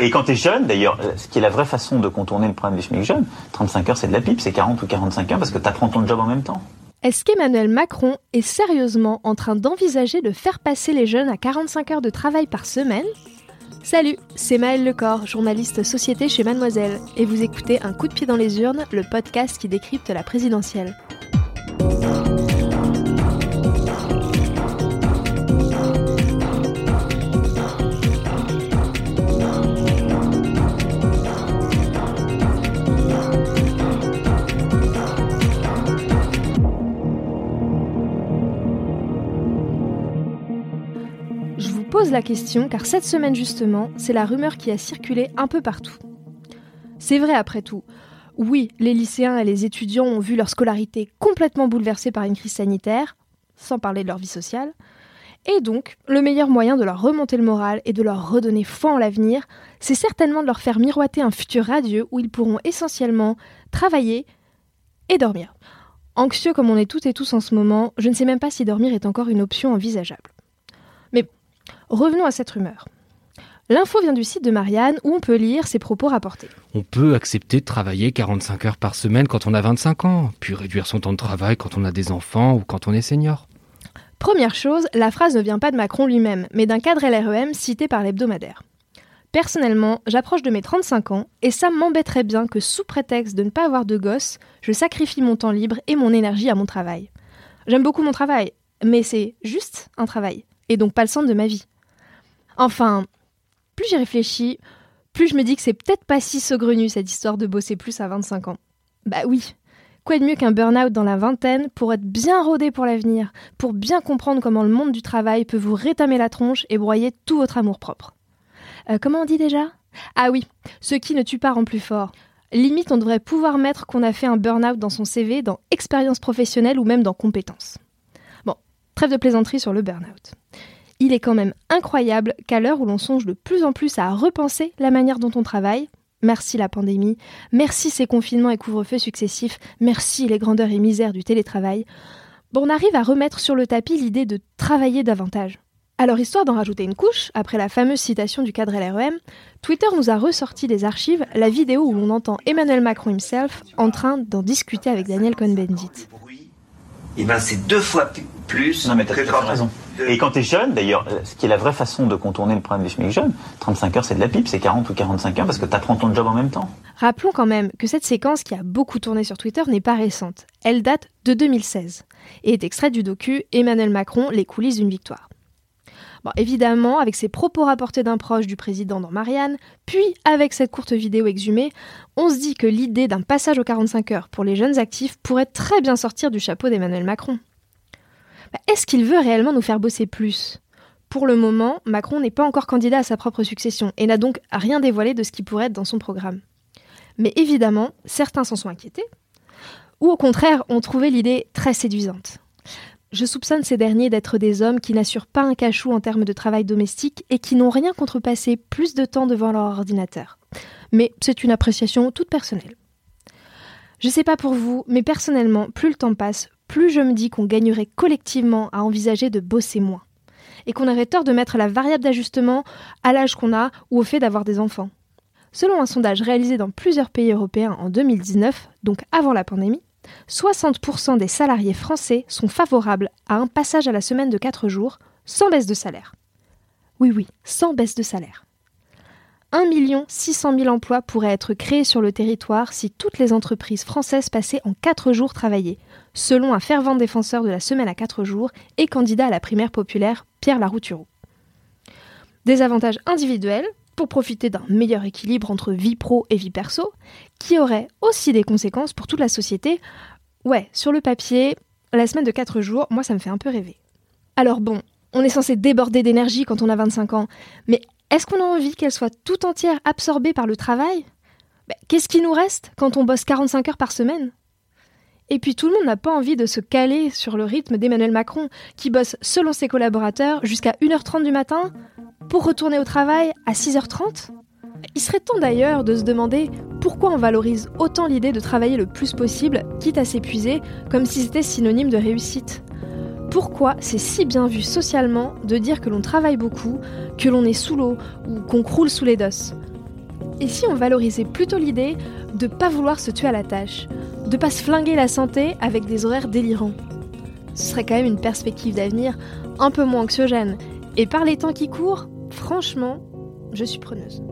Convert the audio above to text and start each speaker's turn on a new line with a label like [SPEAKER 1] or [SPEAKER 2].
[SPEAKER 1] Et quand tu es jeune, d'ailleurs, euh, ce qui est la vraie façon de contourner le problème du SMIC jeune, 35 heures c'est de la pipe, c'est 40 ou 45 heures parce que tu apprends ton job en même temps.
[SPEAKER 2] Est-ce qu'Emmanuel Macron est sérieusement en train d'envisager de faire passer les jeunes à 45 heures de travail par semaine? Salut, c'est Maëlle Lecor, journaliste société chez Mademoiselle, et vous écoutez Un coup de pied dans les urnes, le podcast qui décrypte la présidentielle. Pose la question car cette semaine justement, c'est la rumeur qui a circulé un peu partout. C'est vrai après tout. Oui, les lycéens et les étudiants ont vu leur scolarité complètement bouleversée par une crise sanitaire, sans parler de leur vie sociale. Et donc, le meilleur moyen de leur remonter le moral et de leur redonner foi en l'avenir, c'est certainement de leur faire miroiter un futur radieux où ils pourront essentiellement travailler et dormir. Anxieux comme on est toutes et tous en ce moment, je ne sais même pas si dormir est encore une option envisageable. Revenons à cette rumeur. L'info vient du site de Marianne où on peut lire ses propos rapportés.
[SPEAKER 3] On peut accepter de travailler 45 heures par semaine quand on a 25 ans, puis réduire son temps de travail quand on a des enfants ou quand on est senior.
[SPEAKER 2] Première chose, la phrase ne vient pas de Macron lui-même, mais d'un cadre LREM cité par l'hebdomadaire. Personnellement, j'approche de mes 35 ans et ça m'embêterait bien que sous prétexte de ne pas avoir de gosse, je sacrifie mon temps libre et mon énergie à mon travail. J'aime beaucoup mon travail, mais c'est juste un travail, et donc pas le centre de ma vie. Enfin, plus j'y réfléchis, plus je me dis que c'est peut-être pas si saugrenu cette histoire de bosser plus à 25 ans. Bah oui, quoi de mieux qu'un burn-out dans la vingtaine pour être bien rodé pour l'avenir, pour bien comprendre comment le monde du travail peut vous rétamer la tronche et broyer tout votre amour-propre. Euh, comment on dit déjà? Ah oui, ce qui ne tue pas rend plus fort. Limite, on devrait pouvoir mettre qu'on a fait un burn-out dans son CV, dans expérience professionnelle ou même dans compétences. Bon, trêve de plaisanterie sur le burn-out il est quand même incroyable qu'à l'heure où l'on songe de plus en plus à repenser la manière dont on travaille, merci la pandémie, merci ces confinements et couvre-feux successifs, merci les grandeurs et misères du télétravail, bon, on arrive à remettre sur le tapis l'idée de travailler davantage. Alors, histoire d'en rajouter une couche, après la fameuse citation du cadre LREM, Twitter nous a ressorti des archives la vidéo où l'on entend Emmanuel Macron himself en train d'en discuter avec Daniel Cohn-Bendit.
[SPEAKER 4] Eh ben, c'est deux fois plus
[SPEAKER 1] non, mais que raison. Et quand tu es jeune, d'ailleurs, euh, ce qui est la vraie façon de contourner le problème du SMIC jeune, 35 heures c'est de la pipe, c'est 40 ou 45 heures parce que tu apprends ton job en même temps.
[SPEAKER 2] Rappelons quand même que cette séquence qui a beaucoup tourné sur Twitter n'est pas récente. Elle date de 2016 et est extraite du docu Emmanuel Macron, les coulisses d'une victoire. Bon, évidemment, avec ses propos rapportés d'un proche du président dans Marianne, puis avec cette courte vidéo exhumée, on se dit que l'idée d'un passage aux 45 heures pour les jeunes actifs pourrait très bien sortir du chapeau d'Emmanuel Macron. Bah, est-ce qu'il veut réellement nous faire bosser plus? Pour le moment, Macron n'est pas encore candidat à sa propre succession et n'a donc rien dévoilé de ce qui pourrait être dans son programme. Mais évidemment, certains s'en sont inquiétés, ou au contraire ont trouvé l'idée très séduisante. Je soupçonne ces derniers d'être des hommes qui n'assurent pas un cachot en termes de travail domestique et qui n'ont rien contrepassé plus de temps devant leur ordinateur. Mais c'est une appréciation toute personnelle. Je sais pas pour vous, mais personnellement, plus le temps passe, plus je me dis qu'on gagnerait collectivement à envisager de bosser moins. Et qu'on aurait tort de mettre la variable d'ajustement à l'âge qu'on a ou au fait d'avoir des enfants. Selon un sondage réalisé dans plusieurs pays européens en 2019, donc avant la pandémie, 60% des salariés français sont favorables à un passage à la semaine de 4 jours sans baisse de salaire. Oui, oui, sans baisse de salaire. 1 600 000 emplois pourraient être créés sur le territoire si toutes les entreprises françaises passaient en 4 jours travaillés, selon un fervent défenseur de la semaine à 4 jours et candidat à la primaire populaire, Pierre Laroutureau. Des avantages individuels pour profiter d'un meilleur équilibre entre vie pro et vie perso, qui auraient aussi des conséquences pour toute la société. Ouais, sur le papier, la semaine de 4 jours, moi ça me fait un peu rêver. Alors bon, on est censé déborder d'énergie quand on a 25 ans, mais est-ce qu'on a envie qu'elle soit tout entière absorbée par le travail? Ben, Qu'est-ce qui nous reste quand on bosse 45 heures par semaine? Et puis tout le monde n'a pas envie de se caler sur le rythme d'Emmanuel Macron, qui bosse selon ses collaborateurs jusqu'à 1h30 du matin pour retourner au travail à 6h30 Il serait temps d'ailleurs de se demander pourquoi on valorise autant l'idée de travailler le plus possible, quitte à s'épuiser, comme si c'était synonyme de réussite. Pourquoi c'est si bien vu socialement de dire que l'on travaille beaucoup, que l'on est sous l'eau ou qu'on croule sous les dosses? Et si on valorisait plutôt l'idée de pas vouloir se tuer à la tâche, de pas se flinguer la santé avec des horaires délirants Ce serait quand même une perspective d'avenir un peu moins anxiogène. Et par les temps qui courent, franchement, je suis preneuse.